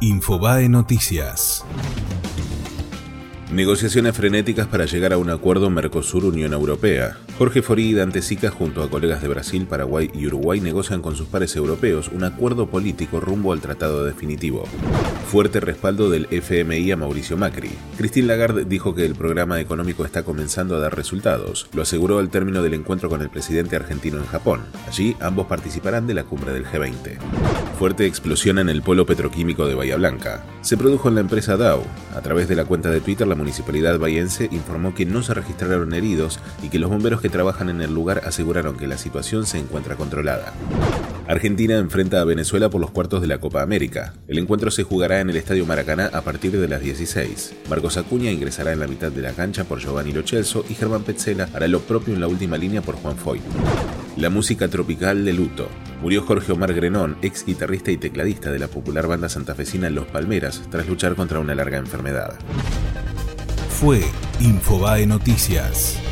Infobae Noticias. Negociaciones frenéticas para llegar a un acuerdo Mercosur-Unión Europea. Jorge Forí y Dante Sica, junto a colegas de Brasil, Paraguay y Uruguay, negocian con sus pares europeos un acuerdo político rumbo al tratado definitivo. Fuerte respaldo del FMI a Mauricio Macri. Christine Lagarde dijo que el programa económico está comenzando a dar resultados. Lo aseguró al término del encuentro con el presidente argentino en Japón. Allí, ambos participarán de la cumbre del G20. Fuerte explosión en el polo petroquímico de Bahía Blanca. Se produjo en la empresa Dow. A través de la cuenta de Twitter, la municipalidad bahiense informó que no se registraron heridos y que los bomberos que trabajan en el lugar aseguraron que la situación se encuentra controlada. Argentina enfrenta a Venezuela por los cuartos de la Copa América. El encuentro se jugará en el Estadio Maracaná a partir de las 16. Marcos Acuña ingresará en la mitad de la cancha por Giovanni Lochelso y Germán Petzela hará lo propio en la última línea por Juan Foy. La música tropical de luto. Murió Jorge Omar Grenón, ex guitarrista y tecladista de la popular banda santafesina Los Palmeras, tras luchar contra una larga enfermedad fue Infobae Noticias.